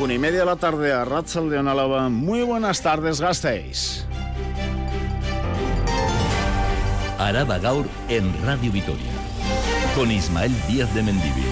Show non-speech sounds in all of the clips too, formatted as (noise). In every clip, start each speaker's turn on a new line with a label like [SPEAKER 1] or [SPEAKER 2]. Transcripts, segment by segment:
[SPEAKER 1] Una y media de la tarde a Ratzal de Onalaba. Muy buenas tardes, Gasteiz.
[SPEAKER 2] Araba Gaur en Radio Vitoria. Con Ismael Díaz de Mendivil.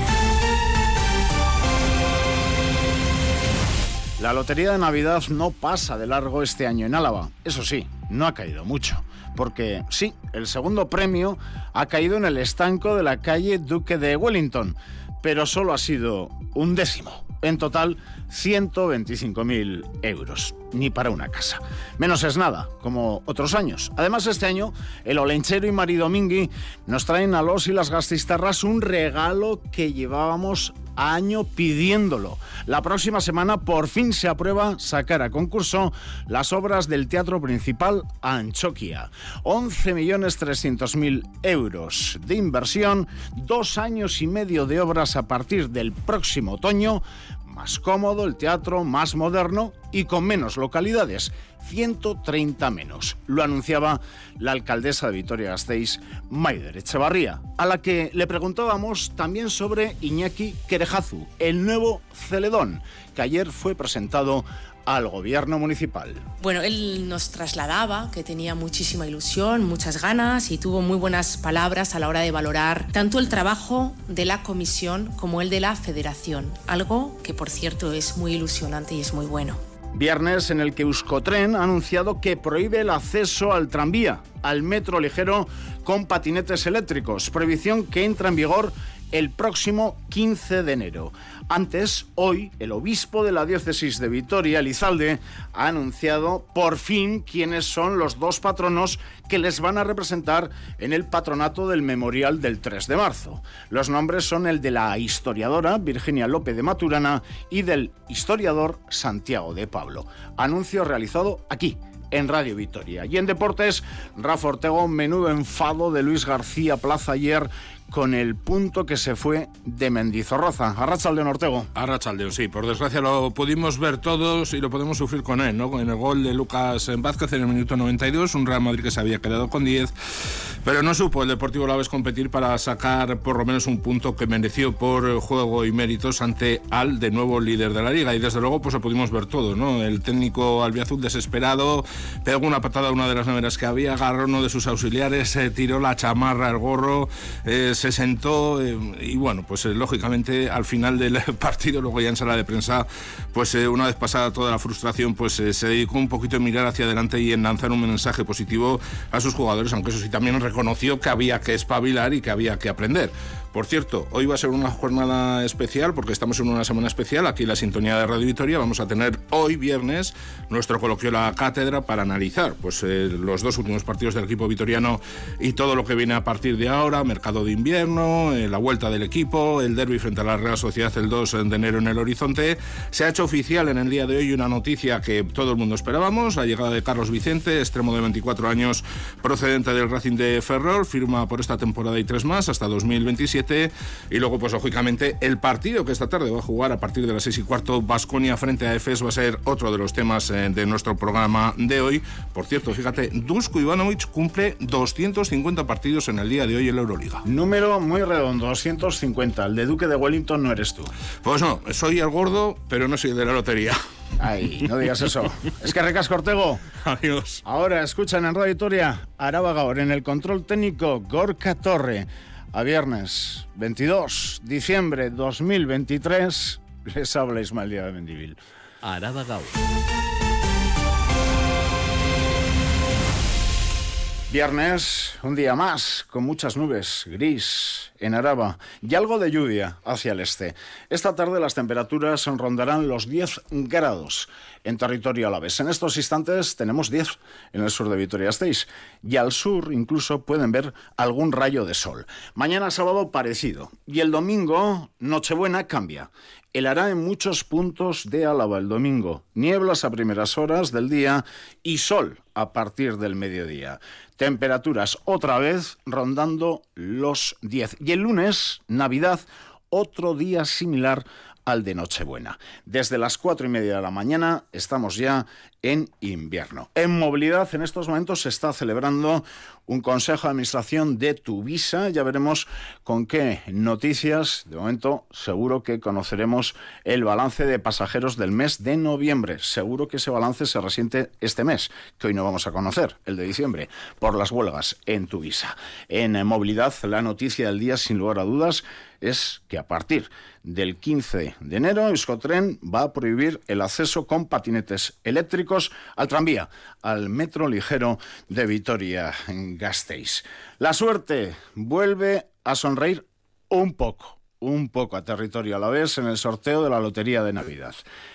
[SPEAKER 1] La lotería de Navidad no pasa de largo este año en Álava. Eso sí, no ha caído mucho. Porque sí, el segundo premio ha caído en el estanco de la calle Duque de Wellington, pero solo ha sido un décimo. En total, 125.000 euros. Ni para una casa. Menos es nada, como otros años. Además, este año, el Olenchero y Mari Domingui nos traen a los y las gastistarras un regalo que llevábamos año pidiéndolo. La próxima semana por fin se aprueba sacar a concurso las obras del Teatro Principal Anchoquia. 11.300.000 euros de inversión, dos años y medio de obras a partir del próximo otoño, más cómodo el teatro, más moderno y con menos localidades, 130 menos. Lo anunciaba la alcaldesa de Vitoria-Gasteiz, Maider Echevarría, a la que le preguntábamos también sobre Iñaki Querejazu, el nuevo Celedón, que ayer fue presentado al gobierno municipal.
[SPEAKER 3] Bueno, él nos trasladaba que tenía muchísima ilusión, muchas ganas y tuvo muy buenas palabras a la hora de valorar tanto el trabajo de la comisión como el de la federación, algo que por cierto es muy ilusionante y es muy bueno.
[SPEAKER 1] Viernes en el que Euskotren ha anunciado que prohíbe el acceso al tranvía, al metro ligero con patinetes eléctricos, prohibición que entra en vigor el próximo 15 de enero. Antes, hoy, el obispo de la diócesis de Vitoria, Elizalde, ha anunciado por fin quiénes son los dos patronos que les van a representar en el patronato del memorial del 3 de marzo. Los nombres son el de la historiadora Virginia López de Maturana y del historiador Santiago de Pablo. Anuncio realizado aquí, en Radio Vitoria. Y en deportes, Rafa Ortego, menudo enfado de Luis García Plaza ayer con el punto que se fue de Mendizorroza. Arrachaldeón Ortego.
[SPEAKER 4] Arrachaldeón, sí. Por desgracia lo pudimos ver todos y lo podemos sufrir con él, ¿no? En el gol de Lucas Vázquez en el minuto 92, un Real Madrid que se había quedado con 10, pero no supo el Deportivo Laves competir para sacar por lo menos un punto que mereció por juego y méritos ante al de nuevo líder de la liga. Y desde luego pues lo pudimos ver todo, ¿no? El técnico albiazul desesperado pegó una patada a una de las neveras que había, agarró uno de sus auxiliares, se tiró la chamarra, el gorro, eh, se sentó eh, y bueno, pues eh, lógicamente al final del (laughs) partido, luego ya en sala de prensa, pues eh, una vez pasada toda la frustración, pues se dedicó un poquito a mirar hacia adelante y en lanzar un mensaje positivo a sus jugadores, aunque eso sí también reconoció que había que espabilar y que había que aprender. Por cierto, hoy va a ser una jornada especial porque estamos en una semana especial. Aquí en la sintonía de Radio Vitoria vamos a tener hoy viernes nuestro coloquio La Cátedra para analizar pues, eh, los dos últimos partidos del equipo vitoriano y todo lo que viene a partir de ahora, mercado de invierno, eh, la vuelta del equipo, el derby frente a la Real Sociedad el 2 de enero en el horizonte. Se ha hecho oficial en el día de hoy una noticia que todo el mundo esperábamos, la llegada de Carlos Vicente, extremo de 24 años procedente del Racing de Ferrol, firma por esta temporada y tres más hasta 2027 y luego, pues lógicamente, el partido que esta tarde va a jugar a partir de las 6 y cuarto, Basconia frente a EFES, va a ser otro de los temas eh, de nuestro programa de hoy. Por cierto, fíjate, Dusko Ivanovic cumple 250 partidos en el día de hoy en la Euroliga.
[SPEAKER 1] Número muy redondo, 250. El de Duque de Wellington no eres tú.
[SPEAKER 4] Pues no, soy el gordo, pero no soy de la lotería.
[SPEAKER 1] Ay, no digas eso. (laughs) Es que recas Cortego.
[SPEAKER 4] Adiós.
[SPEAKER 1] Ahora escuchan en Radio Victoria Araba Gaur, en el control técnico Gorka Torre a viernes 22 diciembre 2023 les habla Ismael Díaz de Mendivil.
[SPEAKER 2] Araba Gau.
[SPEAKER 1] Viernes, un día más, con muchas nubes, gris en Araba y algo de lluvia hacia el este. Esta tarde las temperaturas rondarán los 10 grados en territorio alavés. En estos instantes tenemos 10 en el sur de Vitoria-Gasteiz y al sur incluso pueden ver algún rayo de sol. Mañana sábado parecido y el domingo Nochebuena cambia. Helará en muchos puntos de Álava el domingo, nieblas a primeras horas del día y sol a partir del mediodía. Temperaturas otra vez rondando los 10. Y el lunes, Navidad, otro día similar al de Nochebuena. Desde las cuatro y media de la mañana estamos ya en invierno. En movilidad en estos momentos se está celebrando un consejo de administración de Tuvisa. Ya veremos con qué noticias. De momento, seguro que conoceremos el balance de pasajeros del mes de noviembre. Seguro que ese balance se resiente este mes, que hoy no vamos a conocer, el de diciembre, por las huelgas en Tuvisa. En movilidad, la noticia del día, sin lugar a dudas, es que a partir del 15 de enero Euskotren va a prohibir el acceso con patinetes eléctricos al tranvía, al metro ligero de Vitoria-Gasteiz. La suerte vuelve a sonreír un poco un poco a territorio a la vez en el sorteo de la Lotería de Navidad.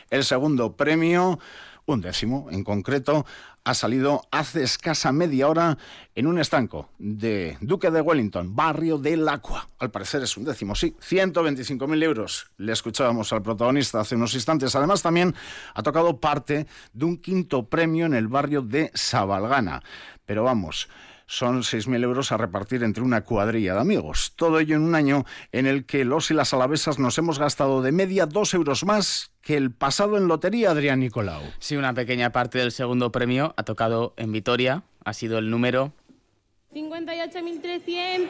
[SPEAKER 1] El segundo premio un décimo en concreto, ha salido hace escasa media hora en un estanco de Duque de Wellington, barrio del Aqua. Al parecer es un décimo, sí, 125.000 euros. Le escuchábamos al protagonista hace unos instantes. Además, también ha tocado parte de un quinto premio en el barrio de Sabalgana. Pero vamos, son 6.000 euros a repartir entre una cuadrilla de amigos. Todo ello en un año en el que los y las alavesas nos hemos gastado de media dos euros más que el pasado en lotería, Adrián Nicolau.
[SPEAKER 5] Sí, una pequeña parte del segundo premio ha tocado en Vitoria, ha sido el número
[SPEAKER 6] 58.303, 1.250.000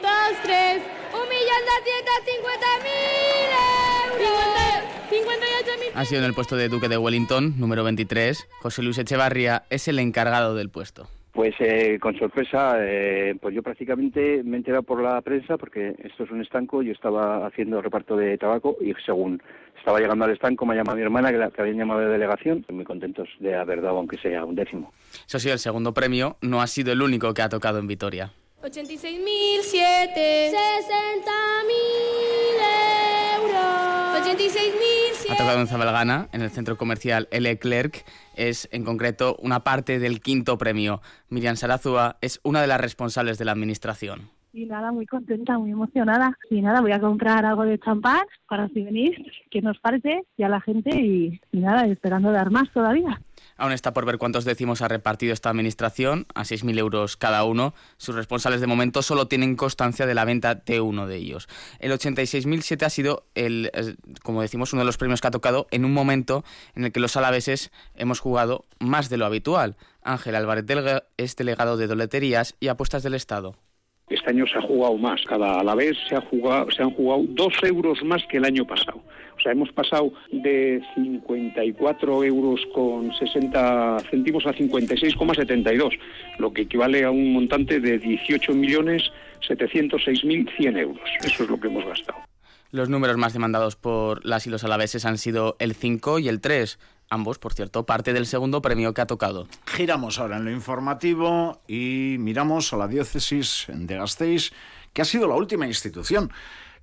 [SPEAKER 6] euros.
[SPEAKER 5] Ha sido en el puesto de Duque de Wellington, número 23. José Luis Echevarría es el encargado del puesto.
[SPEAKER 7] Pues eh, con sorpresa, eh, pues yo prácticamente me he enterado por la prensa porque esto es un estanco, yo estaba haciendo reparto de tabaco y según estaba llegando al estanco me ha llamado mi hermana que, la, que habían llamado de delegación, muy contentos de haber dado aunque sea un décimo.
[SPEAKER 5] Eso sí, el segundo premio no ha sido el único que ha tocado en Vitoria.
[SPEAKER 6] 86.007, 60.000 euros, 86.000
[SPEAKER 5] Ha tocado en Zabalgana, en el centro comercial L. Clerc. Es en concreto una parte del quinto premio. Miriam Sarazúa es una de las responsables de la administración.
[SPEAKER 8] Y nada, muy contenta, muy emocionada. Y nada, voy a comprar algo de champán para si venís, que nos parece, y a la gente, y, y nada, esperando dar más todavía.
[SPEAKER 5] Aún está por ver cuántos décimos ha repartido esta administración, a 6.000 euros cada uno. Sus responsables de momento solo tienen constancia de la venta de uno de ellos. El 86.007 ha sido, el, eh, como decimos, uno de los premios que ha tocado en un momento en el que los alaveses hemos jugado más de lo habitual. Ángel Álvarez Delga es delegado de doleterías y apuestas del Estado.
[SPEAKER 9] Este año se ha jugado más. Cada a vez se, ha jugado, se han jugado dos euros más que el año pasado. O sea, hemos pasado de 54 euros con 60 céntimos a 56,72, lo que equivale a un montante de 18.706.100 euros. Eso es lo que hemos gastado.
[SPEAKER 5] Los números más demandados por las y los alaveses han sido el 5 y el 3. Ambos, por cierto, parte del segundo premio que ha tocado.
[SPEAKER 1] Giramos ahora en lo informativo y miramos a la diócesis de Gasteiz, que ha sido la última institución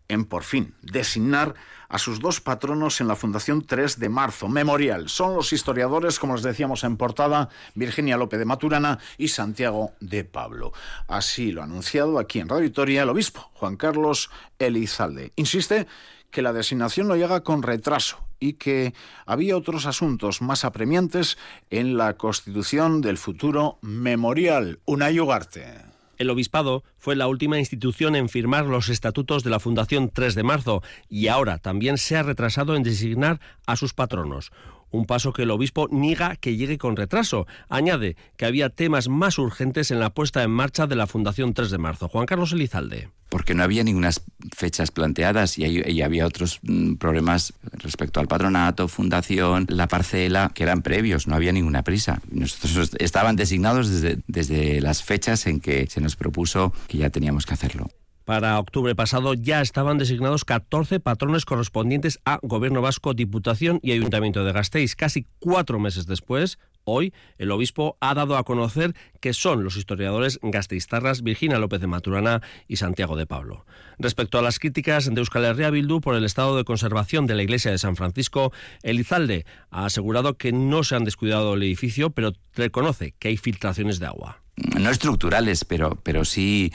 [SPEAKER 1] en por fin designar a sus dos patronos en la Fundación 3 de Marzo, Memorial. Son los historiadores, como les decíamos en portada, Virginia López de Maturana y Santiago de Pablo. Así lo ha anunciado aquí en Radio Victoria el obispo Juan Carlos Elizalde. Insiste que la designación no llega con retraso y que había otros asuntos más apremiantes en la constitución del futuro memorial. Una Ugarte.
[SPEAKER 10] El obispado fue la última institución en firmar los estatutos de la Fundación 3 de marzo y ahora también se ha retrasado en designar a sus patronos. Un paso que el obispo niega que llegue con retraso. Añade que había temas más urgentes en la puesta en marcha de la Fundación 3 de marzo. Juan Carlos Elizalde
[SPEAKER 11] porque no había ninguna fechas planteadas y, había otros mm, problemas respecto al patronato, fundación, la parcela, que eran previos, no había ninguna prisa. Nosotros estaban designados desde, desde las fechas en que se nos propuso que ya teníamos que hacerlo.
[SPEAKER 10] Para octubre pasado ya estaban designados 14 patrones correspondientes a Gobierno Vasco, Diputación y Ayuntamiento de Gasteiz. Casi cuatro meses después, Hoy, el obispo ha dado a conocer que son los historiadores gasteiztarras Virginia López de Maturana y Santiago de Pablo. Respecto a las críticas de Euskal Herria Bildu por el estado de conservación de la iglesia de San Francisco, Elizalde ha asegurado que no se han descuidado el edificio, pero reconoce que hay filtraciones de agua
[SPEAKER 11] no estructurales, pero, pero sí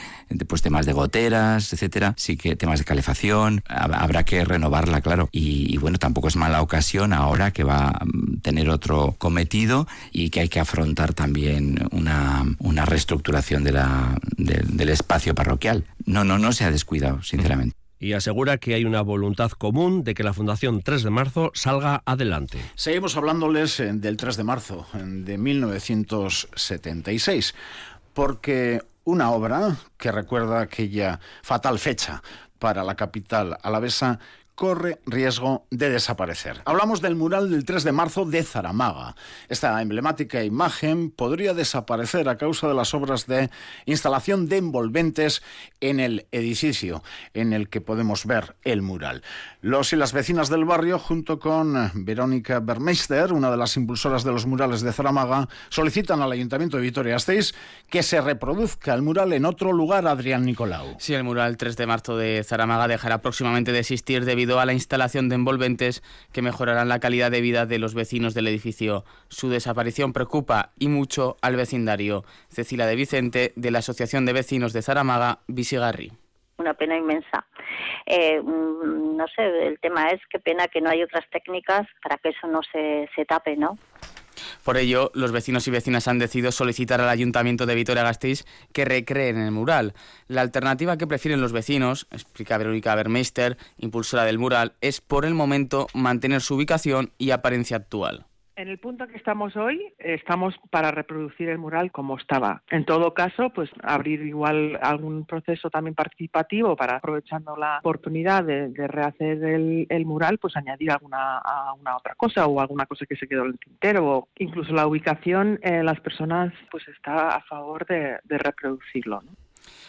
[SPEAKER 11] pues temas de goteras, etcétera, sí que temas de calefacción, habrá que renovarla, claro. Y, bueno, tampoco es mala ocasión ahora que va a tener otro cometido y que hay que afrontar también una, una reestructuración de la, de, del espacio parroquial. No, no, no se ha descuidado, sinceramente
[SPEAKER 10] y asegura que hay una voluntad común de que la Fundación 3 de marzo salga adelante.
[SPEAKER 1] Seguimos hablándoles eh, del 3 de marzo de 1976, porque una obra que recuerda aquella fatal fecha para la capital alavesa corre riesgo de desaparecer. Hablamos del mural del 3 de marzo de Zaramaga. Esta emblemática imagen podría desaparecer a causa de las obras de instalación de envolventes en el edificio en el que podemos ver el mural. Los y las vecinas del barrio, junto con Verónica Bermeister, una de las impulsoras de los murales de Zaramaga, solicitan al Ayuntamiento de Vitoria-Gasteiz que se reproduzca el mural en otro lugar, Adrián Nicolau.
[SPEAKER 5] Sí, el mural 3 de marzo de Zaramaga dejará próximamente de existir debido a la instalación de envolventes que mejorarán la calidad de vida de los vecinos del edificio. Su desaparición preocupa y mucho al vecindario. Cecilia de Vicente, de la Asociación de Vecinos de Zaramaga, Visigarri.
[SPEAKER 12] Una pena inmensa. Eh, mm, no sé, el tema es qué pena que no hay otras técnicas para que eso no se, se tape, ¿no?
[SPEAKER 5] Por ello, los vecinos y vecinas han decidido solicitar al Ayuntamiento de Vitoria-Gasteiz que recreen el mural. La alternativa que prefieren los vecinos, explica Verónica Bermeister, impulsora del mural, es por el momento mantener su ubicación y apariencia actual.
[SPEAKER 13] En el punto que estamos hoy, estamos para reproducir el mural como estaba. En todo caso, pues abrir igual algún proceso también participativo para, aprovechando la oportunidad de, rehacer el, mural, pues añadir alguna una otra cosa o alguna cosa que se quedó en el tintero o incluso la ubicación, eh, las personas pues está a favor de, de reproducirlo. ¿no?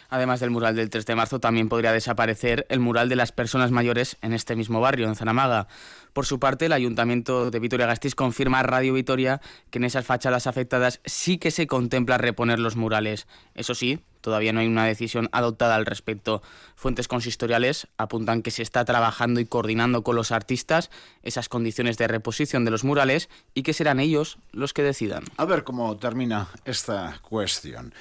[SPEAKER 5] Además del mural del 3 de marzo, también podría desaparecer el mural de las personas mayores en este mismo barrio, en Zanamaga. Por su parte, el Ayuntamiento de Vitoria-Gasteiz confirma a Radio Vitoria que en esas fachadas afectadas sí que se contempla reponer los murales. Eso sí, todavía no hay una decisión adoptada al respecto. Fuentes consistoriales apuntan que se está trabajando y coordinando con los artistas esas condiciones de reposición de los murales y que serán ellos los que decidan.
[SPEAKER 1] A ver cómo termina esta cuestión.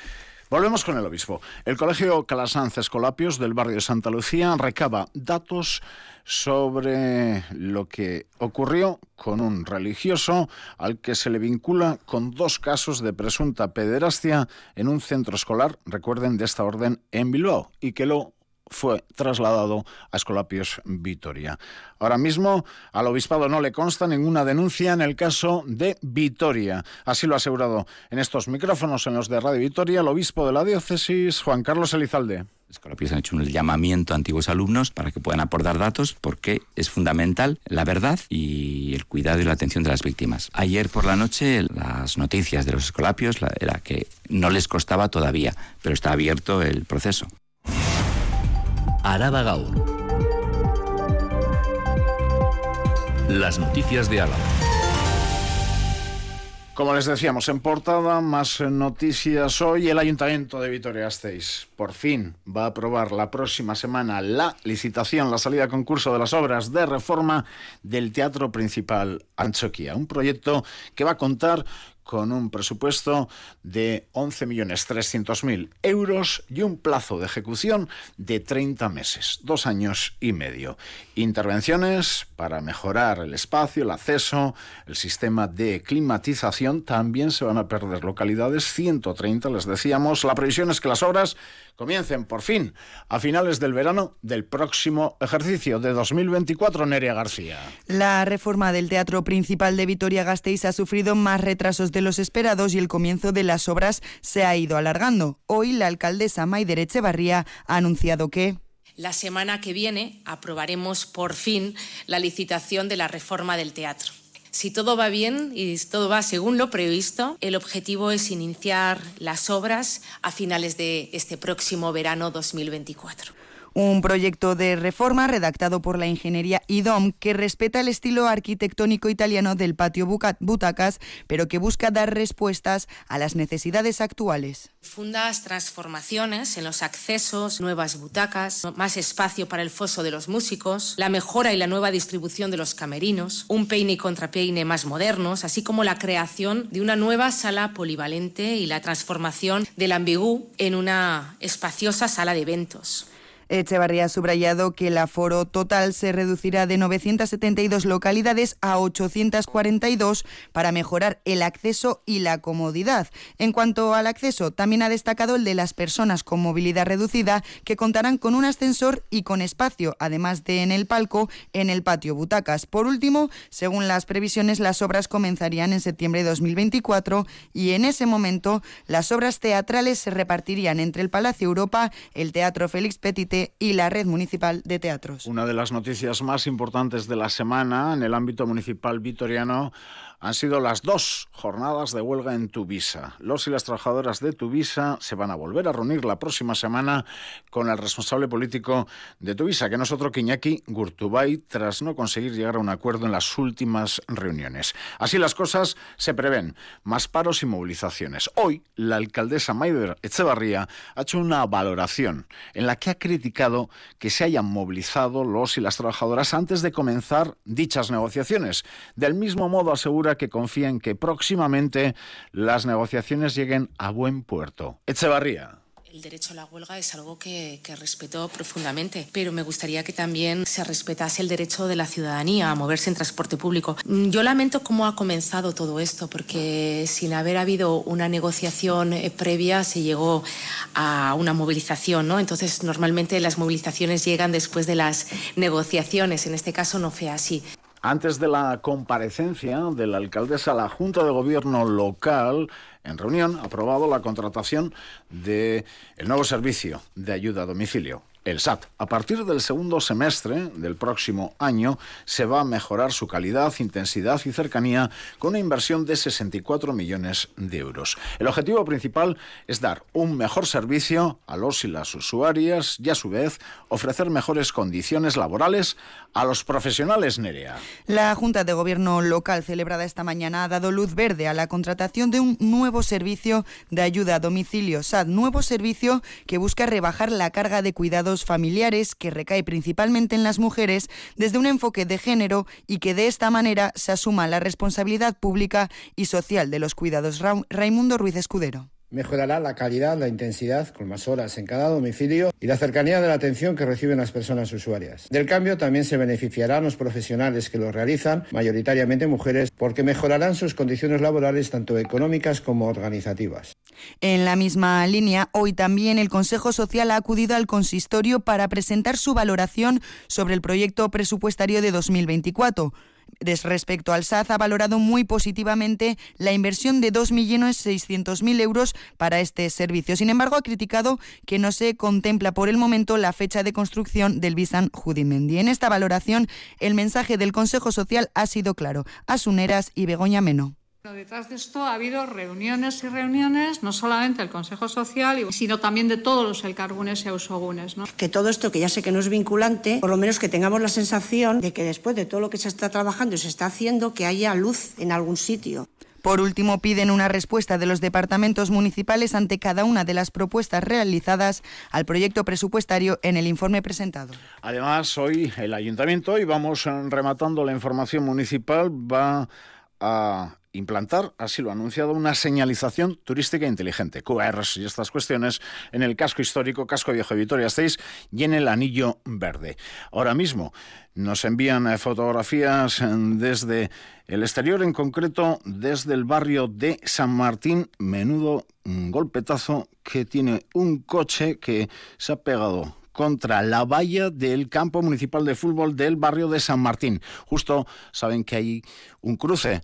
[SPEAKER 1] Volvemos con el obispo. El Colegio Calasanz Escolapios del barrio de Santa Lucía recaba datos sobre lo que ocurrió con un religioso al que se le vincula con dos casos de presunta pederastia en un centro escolar, recuerden, de esta orden en Bilbao, y que lo fue trasladado a Escolapios Vitoria. Ahora mismo al obispado no le consta ninguna denuncia en el caso de Vitoria. Así lo ha asegurado en estos micrófonos en los de Radio Vitoria el obispo de la diócesis, Juan Carlos Elizalde.
[SPEAKER 11] Escolapios han hecho un llamamiento a antiguos alumnos para que puedan aportar datos porque es fundamental la verdad y el cuidado y la atención de las víctimas. Ayer por la noche las noticias de los escolapios era que no les costaba todavía, pero está abierto el proceso.
[SPEAKER 2] Araba Gaur. Las noticias de Álava.
[SPEAKER 1] Como les decíamos en portada, más noticias hoy. El Ayuntamiento de Vitoria-Gasteiz por fin va a aprobar la próxima semana la licitación, la salida a concurso de las obras de reforma del Teatro Principal Anchoquia. Un proyecto que va a contar con un presupuesto de 11.300.000 euros y un plazo de ejecución de 30 meses, dos años y medio. Intervenciones para mejorar el espacio, el acceso, el sistema de climatización. También se van a perder localidades, 130 les decíamos. La previsión es que las obras comiencen por fin a finales del verano del próximo ejercicio de 2024, Nerea García.
[SPEAKER 14] La reforma del Teatro Principal de Vitoria-Gasteiz ha sufrido más retrasos los esperados y el comienzo de las obras se ha ido alargando. Hoy la alcaldesa Maider Echevarría ha anunciado que
[SPEAKER 3] la semana que viene aprobaremos por fin la licitación de la reforma del teatro. Si todo va bien y todo va según lo previsto, el objetivo es iniciar las obras a finales de este próximo verano 2024
[SPEAKER 14] un proyecto de reforma redactado por la ingeniería IDOM que respeta el estilo arquitectónico italiano del patio Butacas, pero que busca dar respuestas a las necesidades actuales.
[SPEAKER 3] Fundas transformaciones en los accesos, nuevas butacas, más espacio para el foso de los músicos, la mejora y la nueva distribución de los camerinos, un peine y contrapeine más modernos, así como la creación de una nueva sala polivalente y la transformación del ambigú en una espaciosa sala de eventos.
[SPEAKER 14] Echevarría ha subrayado que el aforo total se reducirá de 972 localidades a 842 para mejorar el acceso y la comodidad. En cuanto al acceso, también ha destacado el de las personas con movilidad reducida que contarán con un ascensor y con espacio, además de en el palco, en el patio butacas. Por último, según las previsiones, las obras comenzarían en septiembre de 2024 y en ese momento las obras teatrales se repartirían entre el Palacio Europa, el Teatro Félix Petite y la Red Municipal de Teatros.
[SPEAKER 1] Una de las noticias más importantes de la semana en el ámbito municipal vitoriano han sido las dos jornadas de huelga en Tuvisa. Los y las trabajadoras de Tuvisa se van a volver a reunir la próxima semana con el responsable político de Tuvisa, que no es otro que Gurtubay, tras no conseguir llegar a un acuerdo en las últimas reuniones. Así las cosas se prevén, más paros y movilizaciones. Hoy, la alcaldesa Maider Echevarría ha hecho una valoración en la que ha criticado que se hayan movilizado los y las trabajadoras antes de comenzar dichas negociaciones. Del mismo modo asegura que confía en que próximamente las negociaciones lleguen a buen puerto. Echevarría.
[SPEAKER 3] El derecho a la huelga es algo que, que, respeto profundamente, pero me gustaría que también se respetase el derecho de la ciudadanía a moverse en transporte público. Yo lamento cómo ha comenzado todo esto, porque sin haber habido una negociación eh, previa se llegó a una movilización, ¿no? Entonces, normalmente las movilizaciones llegan después de las negociaciones. En este caso no fue así.
[SPEAKER 1] Antes de la comparecencia de la alcaldesa, la Junta de Gobierno local, en reunión, ha aprobado la contratación del el nuevo servicio de ayuda a domicilio el SAT. A partir del segundo semestre del próximo año se va a mejorar su calidad, intensidad y cercanía con una inversión de 64 millones de euros. El objetivo principal es dar un mejor servicio a los y las usuarias y a su vez ofrecer mejores condiciones laborales a los profesionales Nerea.
[SPEAKER 14] La Junta de Gobierno local celebrada esta mañana ha dado luz verde a la contratación de un nuevo servicio de ayuda a domicilio SAT, nuevo servicio que busca rebajar la carga de cuidados familiares que recae principalmente en las mujeres desde un enfoque de género y que de esta manera se asuma la responsabilidad pública y social de los cuidados. Ra Raimundo Ruiz Escudero.
[SPEAKER 15] Mejorará la calidad, la intensidad, con más horas en cada domicilio y la cercanía de la atención que reciben las personas usuarias. Del cambio también se beneficiarán los profesionales que lo realizan, mayoritariamente mujeres, porque mejorarán sus condiciones laborales tanto económicas como organizativas.
[SPEAKER 14] En la misma línea, hoy también el Consejo Social ha acudido al consistorio para presentar su valoración sobre el proyecto presupuestario de 2024. Respecto al SAZ, ha valorado muy positivamente la inversión de 2.600.000 euros para este servicio. Sin embargo, ha criticado que no se contempla por el momento la fecha de construcción del Bisan Judimendi. En esta valoración, el mensaje del Consejo Social ha sido claro. Asuneras y Begoña Meno.
[SPEAKER 16] Detrás de esto ha habido reuniones y reuniones, no solamente del Consejo Social, sino también de todos los elcargunes y ausogunes. ¿no?
[SPEAKER 17] Que todo esto, que ya sé que no es vinculante, por lo menos que tengamos la sensación de que después de todo lo que se está trabajando y se está haciendo, que haya luz en algún sitio.
[SPEAKER 14] Por último, piden una respuesta de los departamentos municipales ante cada una de las propuestas realizadas al proyecto presupuestario en el informe presentado.
[SPEAKER 1] Además, hoy el ayuntamiento, y vamos rematando la información municipal, va a implantar, así lo ha anunciado, una señalización turística inteligente, QRs y estas cuestiones, en el casco histórico, casco viejo de Vitoria 6 y en el anillo verde. Ahora mismo nos envían eh, fotografías desde el exterior, en concreto desde el barrio de San Martín, menudo golpetazo que tiene un coche que se ha pegado contra la valla del campo municipal de fútbol del barrio de San Martín. Justo saben que hay un cruce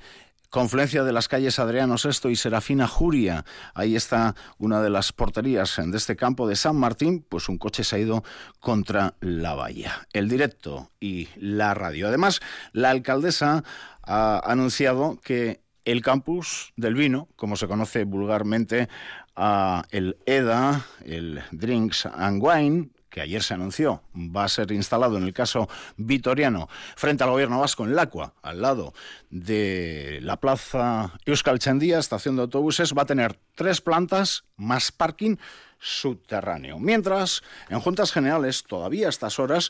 [SPEAKER 1] confluencia de las calles Adriano VI y Serafina Juria. Ahí está una de las porterías de este campo de San Martín, pues un coche se ha ido contra la valla. El directo y la radio. Además, la alcaldesa ha anunciado que el campus del vino, como se conoce vulgarmente, el EDA, el Drinks and Wine, que ayer se anunció va a ser instalado en el caso vitoriano frente al gobierno vasco en Lacua, al lado de la plaza Euskal Chandía, estación de autobuses, va a tener tres plantas más parking subterráneo. Mientras, en juntas generales, todavía a estas horas,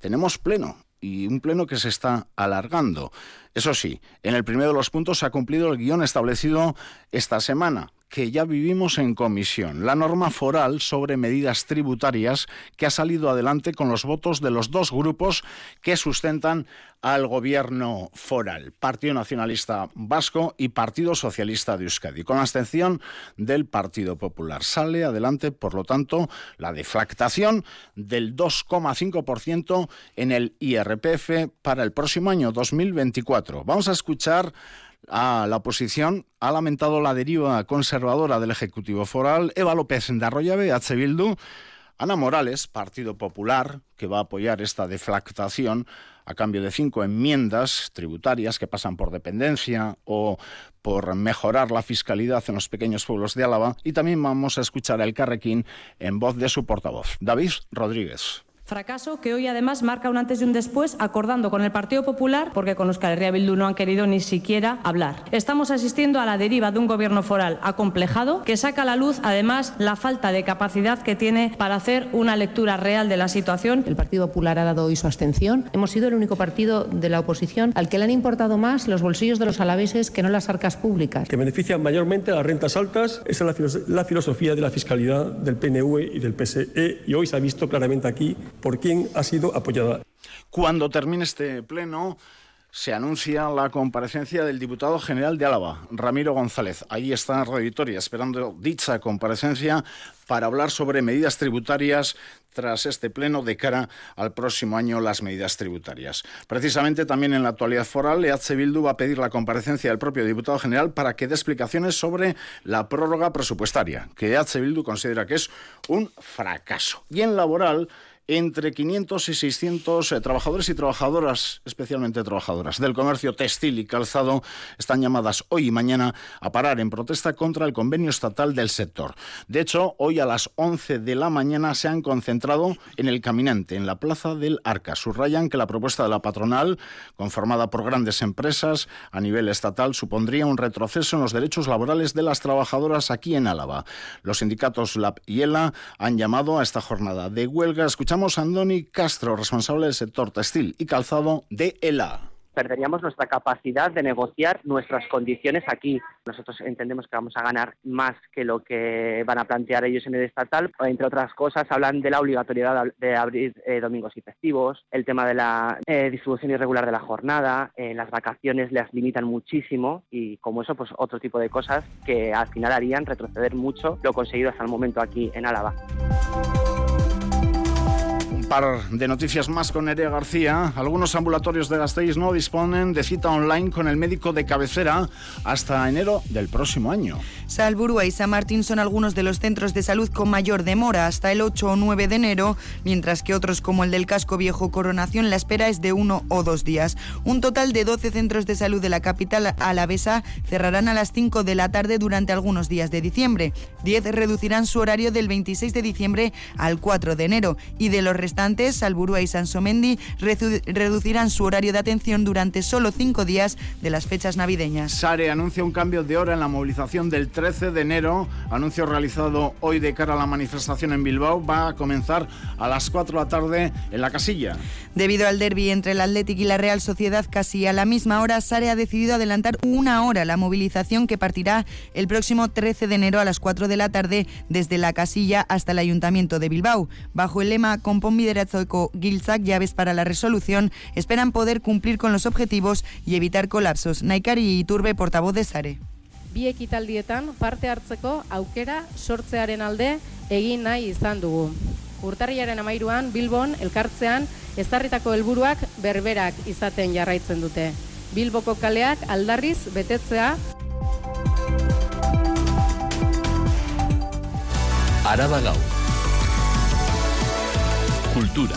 [SPEAKER 1] tenemos pleno y un pleno que se está alargando. Eso sí, en el primero de los puntos se ha cumplido el guion establecido esta semana que ya vivimos en comisión, la norma foral sobre medidas tributarias que ha salido adelante con los votos de los dos grupos que sustentan al gobierno foral, Partido Nacionalista Vasco y Partido Socialista de Euskadi, con la abstención del Partido Popular. Sale adelante, por lo tanto, la deflactación del 2,5% en el IRPF para el próximo año 2024. Vamos a escuchar a la oposición ha lamentado la deriva conservadora del Ejecutivo Foral, Eva López de Arroyave, H. Bildu, Ana Morales, Partido Popular, que va a apoyar esta deflactación a cambio de cinco enmiendas tributarias que pasan por dependencia o por mejorar la fiscalidad en los pequeños pueblos de Álava. Y también vamos a escuchar al Carrequín en voz de su portavoz, David Rodríguez.
[SPEAKER 18] Fracaso que hoy además marca un antes y un después acordando con el Partido Popular porque con los Herria Bildu no han querido ni siquiera hablar. Estamos asistiendo a la deriva de un gobierno foral acomplejado que saca a la luz además la falta de capacidad que tiene para hacer una lectura real de la situación.
[SPEAKER 19] El Partido Popular ha dado hoy su abstención. Hemos sido el único partido de la oposición al que le han importado más los bolsillos de los alaveses que no las arcas públicas.
[SPEAKER 20] Que benefician mayormente a las rentas altas. Esa es la filosofía de la fiscalidad del PNV y del PSE y hoy se ha visto claramente aquí por quién ha sido apoyada.
[SPEAKER 1] Cuando termine este pleno, se anuncia la comparecencia del diputado general de Álava, Ramiro González. Ahí está Radio Victoria, esperando dicha comparecencia para hablar sobre medidas tributarias tras este pleno de cara al próximo año las medidas tributarias. Precisamente también en la actualidad foral, EH Bildu va a pedir la comparecencia del propio diputado general para que dé explicaciones sobre la prórroga presupuestaria, que EH Bildu considera que es un fracaso. Y en laboral, entre 500 y 600 eh, trabajadores y trabajadoras, especialmente trabajadoras, del comercio textil y calzado están llamadas hoy y mañana a parar en protesta contra el convenio estatal del sector. De hecho, hoy a las 11 de la mañana se han concentrado en el Caminante, en la Plaza del Arca. Subrayan que la propuesta de la patronal, conformada por grandes empresas a nivel estatal, supondría un retroceso en los derechos laborales de las trabajadoras aquí en Álava. Los sindicatos LAB y ELA han llamado a esta jornada de huelga. Escuchamos a Andoni Castro, responsable del sector textil y calzado de ELA
[SPEAKER 21] perderíamos nuestra capacidad de negociar nuestras condiciones aquí. Nosotros entendemos que vamos a ganar más que lo que van a plantear ellos en el estatal. Entre otras cosas, hablan de la obligatoriedad de abrir eh, domingos y festivos, el tema de la eh, distribución irregular de la jornada, eh, las vacaciones las limitan muchísimo y como eso, pues otro tipo de cosas que al final harían retroceder mucho lo conseguido hasta el momento aquí en Álava
[SPEAKER 1] par de noticias más con Nerea García. Algunos ambulatorios de Gasteiz no disponen de cita online con el médico de cabecera hasta enero del próximo año.
[SPEAKER 14] Salburua y San Martín son algunos de los centros de salud con mayor demora hasta el 8 o 9 de enero, mientras que otros como el del Casco Viejo Coronación la espera es de uno o dos días. Un total de 12 centros de salud de la capital alavesa cerrarán a las 5 de la tarde durante algunos días de diciembre. 10 reducirán su horario del 26 de diciembre al 4 de enero y de los restantes Salburúa y Sansomendi reducirán su horario de atención durante solo cinco días de las fechas navideñas.
[SPEAKER 1] Sare anuncia un cambio de hora en la movilización del 13 de enero. Anuncio realizado hoy de cara a la manifestación en Bilbao. Va a comenzar a las 4 de la tarde en la casilla.
[SPEAKER 14] Debido al derby entre el Athletic y la Real Sociedad casi a la misma hora, Sare ha decidido adelantar una hora la movilización que partirá el próximo 13 de enero a las 4 de la tarde desde la casilla hasta el Ayuntamiento de Bilbao. Bajo el lema Compon liderazgoeko giltzak llaves para la resolución esperan poder cumplir con los objetivos y evitar colapsos. Naikari Iturbe, portavoz de Sare.
[SPEAKER 22] Bi ekitaldietan parte hartzeko aukera sortzearen alde egin nahi izan dugu. Urtarriaren amairuan Bilbon elkartzean ezarritako helburuak berberak izaten jarraitzen dute. Bilboko kaleak aldarriz betetzea
[SPEAKER 2] Araba Gaur Cultura.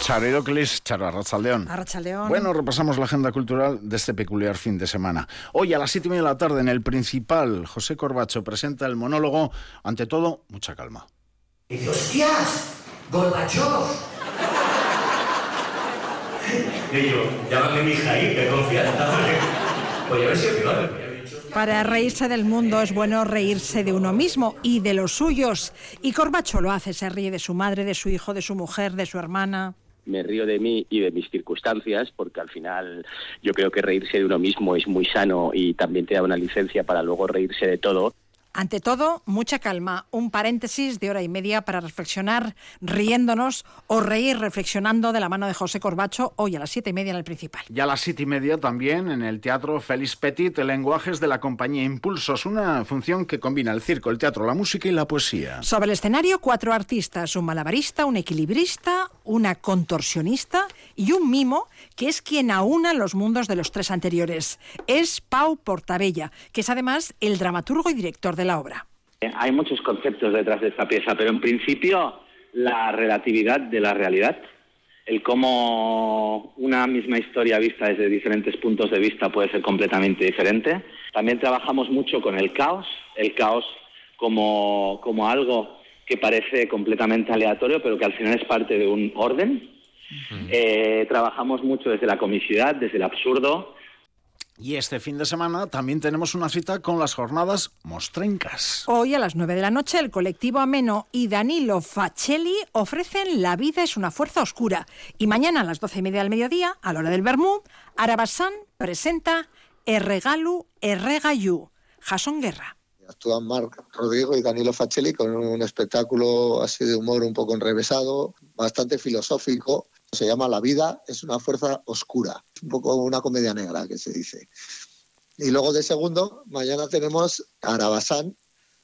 [SPEAKER 1] Chariroclis, Charo Arrachaldeón.
[SPEAKER 23] Arrachaldeón.
[SPEAKER 1] Bueno, repasamos la agenda cultural de este peculiar fin de semana. Hoy a las siete y media de la tarde en el principal, José Corbacho presenta el monólogo. Ante todo, mucha calma.
[SPEAKER 24] dice, hostias, Gorbachov. y yo, llámame mi hija ahí, qué confianza. Voy a ver si es peor.
[SPEAKER 23] Para reírse del mundo es bueno reírse de uno mismo y de los suyos. Y Corbacho lo hace, se ríe de su madre, de su hijo, de su mujer, de su hermana.
[SPEAKER 25] me río de mí y de mis circunstancias, porque al final yo creo que reírse de uno mismo es muy sano y también te da una licencia para luego reírse de todo.
[SPEAKER 23] Ante todo, mucha calma, un paréntesis de hora y media para reflexionar riéndonos o reír reflexionando de la mano de José Corbacho hoy a las siete y media en el principal.
[SPEAKER 1] Y a las siete y media también en el Teatro Félix Petit, Lenguajes de la compañía Impulsos, una función que combina el circo, el teatro, la música y la poesía.
[SPEAKER 23] Sobre el escenario, cuatro artistas, un malabarista, un equilibrista, una contorsionista y un mimo, que es quien aúna los mundos de los tres anteriores. Es Pau Portabella, que es además el dramaturgo y director de la obra.
[SPEAKER 26] Hay muchos conceptos detrás de esta pieza, pero en principio la relatividad de la realidad, el cómo una misma historia vista desde diferentes puntos de vista puede ser completamente diferente. También trabajamos mucho con el caos, el caos como, como algo que parece completamente aleatorio, pero que al final es parte de un orden. Eh, trabajamos mucho desde la comicidad, desde el absurdo,
[SPEAKER 1] y este fin de semana también tenemos una cita con las jornadas mostrencas.
[SPEAKER 23] Hoy a las 9 de la noche el colectivo Ameno y Danilo Facelli ofrecen La vida es una fuerza oscura. Y mañana a las 12 y media del mediodía, a la hora del Bermú, Arabasán presenta Erregalu Erregayu, Jason Guerra.
[SPEAKER 27] Actúan Marc Rodrigo y Danilo Facelli con un espectáculo así de humor un poco enrevesado, bastante filosófico, se llama La vida es una fuerza oscura, un poco una comedia negra que se dice. Y luego de segundo, mañana tenemos Arabasán,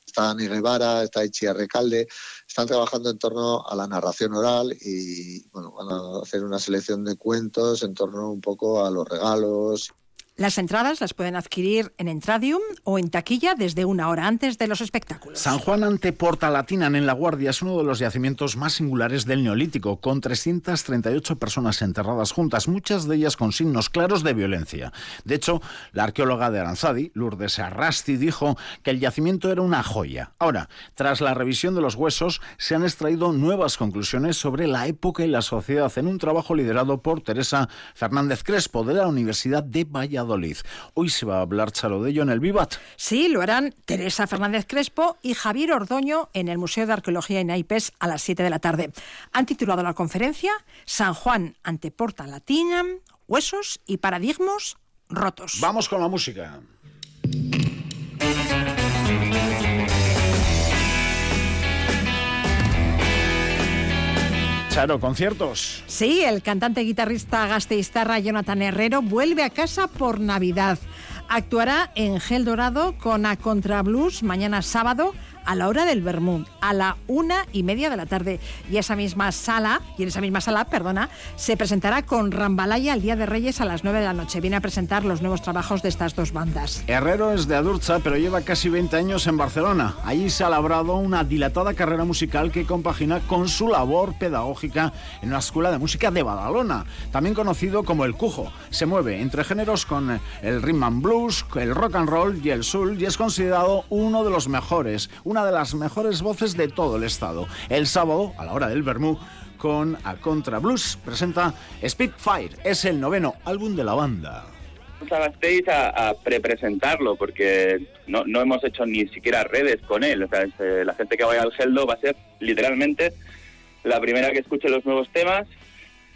[SPEAKER 27] está Dani Guevara, está Ichi Recalde, están trabajando en torno a la narración oral y bueno, van a hacer una selección de cuentos en torno un poco a los regalos
[SPEAKER 23] las entradas las pueden adquirir en Entradium o en taquilla desde una hora antes de los espectáculos.
[SPEAKER 1] San Juan ante Porta Latinan en La Guardia es uno de los yacimientos más singulares del Neolítico, con 338 personas enterradas juntas, muchas de ellas con signos claros de violencia. De hecho, la arqueóloga de Aranzadi, Lourdes Arrasti, dijo que el yacimiento era una joya. Ahora, tras la revisión de los huesos, se han extraído nuevas conclusiones sobre la época y la sociedad en un trabajo liderado por Teresa Fernández Crespo de la Universidad de Valladolid. Hoy se va a hablar, Charo, de ello en el Vivat.
[SPEAKER 23] Sí, lo harán Teresa Fernández Crespo y Javier Ordoño en el Museo de Arqueología y Naipes a las 7 de la tarde. Han titulado la conferencia San Juan ante Porta Latina, huesos y paradigmas rotos.
[SPEAKER 1] Vamos con la música. Charo, conciertos.
[SPEAKER 23] Sí, el cantante guitarrista gasteiztarra Jonathan Herrero vuelve a casa por Navidad. Actuará en Gel Dorado con A Contra Blues mañana sábado a la hora del Bermú, a la una y media de la tarde. Y esa misma sala, y en esa misma sala, perdona, se presentará con Rambalaya el Día de Reyes a las nueve de la noche. Viene a presentar los nuevos trabajos de estas dos bandas.
[SPEAKER 1] Herrero es de Adurza, pero lleva casi 20 años en Barcelona. Allí se ha labrado una dilatada carrera musical que compagina con su labor pedagógica en una escuela de música de Badalona, también conocido como el Cujo. Se mueve entre géneros con el rhythm and blues, el rock and roll y el soul y es considerado uno de los mejores, una de las mejores voces de todo el estado. El sábado, a la hora del Bermú, con A Contra Blues, presenta Speedfire. Es el noveno álbum de la banda.
[SPEAKER 28] A, a prepresentarlo porque no, no, hemos hecho ni siquiera redes con él. O sea, eh, la gente que vaya al Geldo va a ser literalmente la primera que escuche los nuevos temas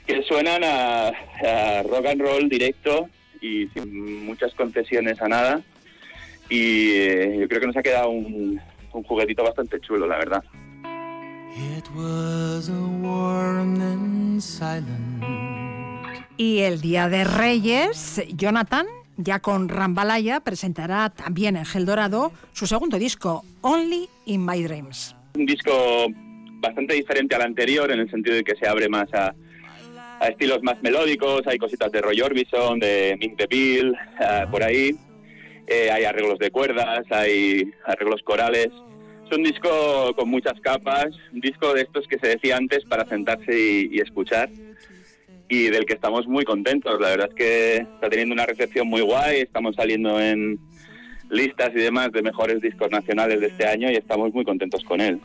[SPEAKER 28] que suenan a, a rock and roll directo y sin muchas concesiones a nada. Y eh, yo creo que nos ha quedado un, un juguetito bastante chulo, la verdad.
[SPEAKER 23] Y el Día de Reyes, Jonathan, ya con Rambalaya, presentará también en Gel Dorado su segundo disco, Only in My Dreams.
[SPEAKER 28] Un disco bastante diferente al anterior en el sentido de que se abre más a, estilos más melódicos, hay cositas de Roy Orbison, de Mink Bill, uh, por ahí. Eh, hay arreglos de cuerdas, hay arreglos corales. Es un disco con muchas capas, un disco de estos que se decía antes para sentarse y, escuchar y del que estamos muy contentos. La verdad es que está teniendo una recepción muy guay, estamos saliendo en listas y demás de mejores discos nacionales de este año y estamos muy contentos con él.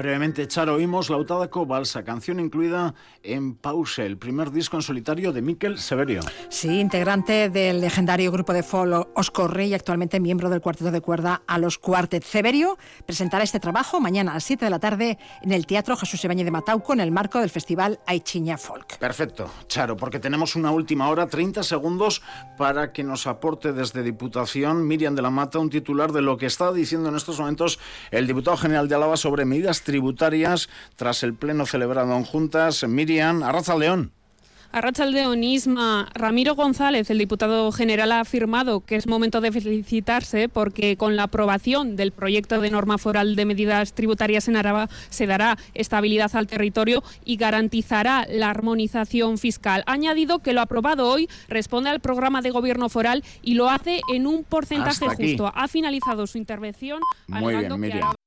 [SPEAKER 1] Brevemente, Charo, oímos Lautadaco Balsa, canción incluida en Pause, el primer disco en solitario de Miquel Severio.
[SPEAKER 23] Sí, integrante del legendario grupo de folk Oscorre y actualmente miembro del cuarteto de cuerda a los Cuartet. Severio presentará este trabajo mañana a las 7 de la tarde en el Teatro Jesús Ebañez de Matauco en el marco del festival Aichiña Folk.
[SPEAKER 1] Perfecto, Charo, porque tenemos una última hora, 30 segundos, para que nos aporte desde Diputación Miriam de la Mata un titular de lo que está diciendo en estos momentos el diputado general de Álava sobre medidas tributarias tras el pleno celebrado en juntas. Miriam, Arraza León.
[SPEAKER 29] Arrachaldeón Isma, Ramiro González, el diputado general, ha afirmado que es momento de felicitarse porque con la aprobación del proyecto de norma foral de medidas tributarias en Araba se dará estabilidad al territorio y garantizará la armonización fiscal. Ha añadido que lo aprobado hoy responde al programa de gobierno foral y lo hace en un porcentaje justo. Ha finalizado su intervención
[SPEAKER 1] Muy bien, Miriam.